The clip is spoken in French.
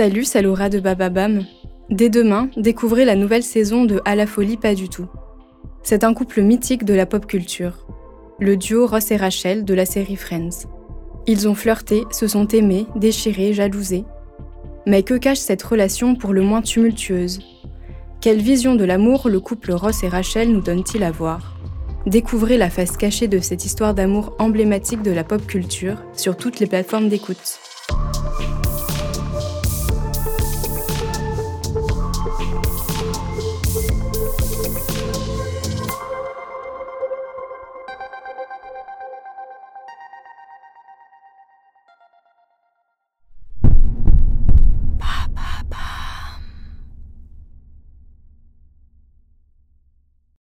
Salut, c'est Laura de Bababam. Dès demain, découvrez la nouvelle saison de À la folie pas du tout. C'est un couple mythique de la pop culture. Le duo Ross et Rachel de la série Friends. Ils ont flirté, se sont aimés, déchirés, jalousés. Mais que cache cette relation pour le moins tumultueuse? Quelle vision de l'amour le couple Ross et Rachel nous donne-t-il à voir? Découvrez la face cachée de cette histoire d'amour emblématique de la pop culture sur toutes les plateformes d'écoute.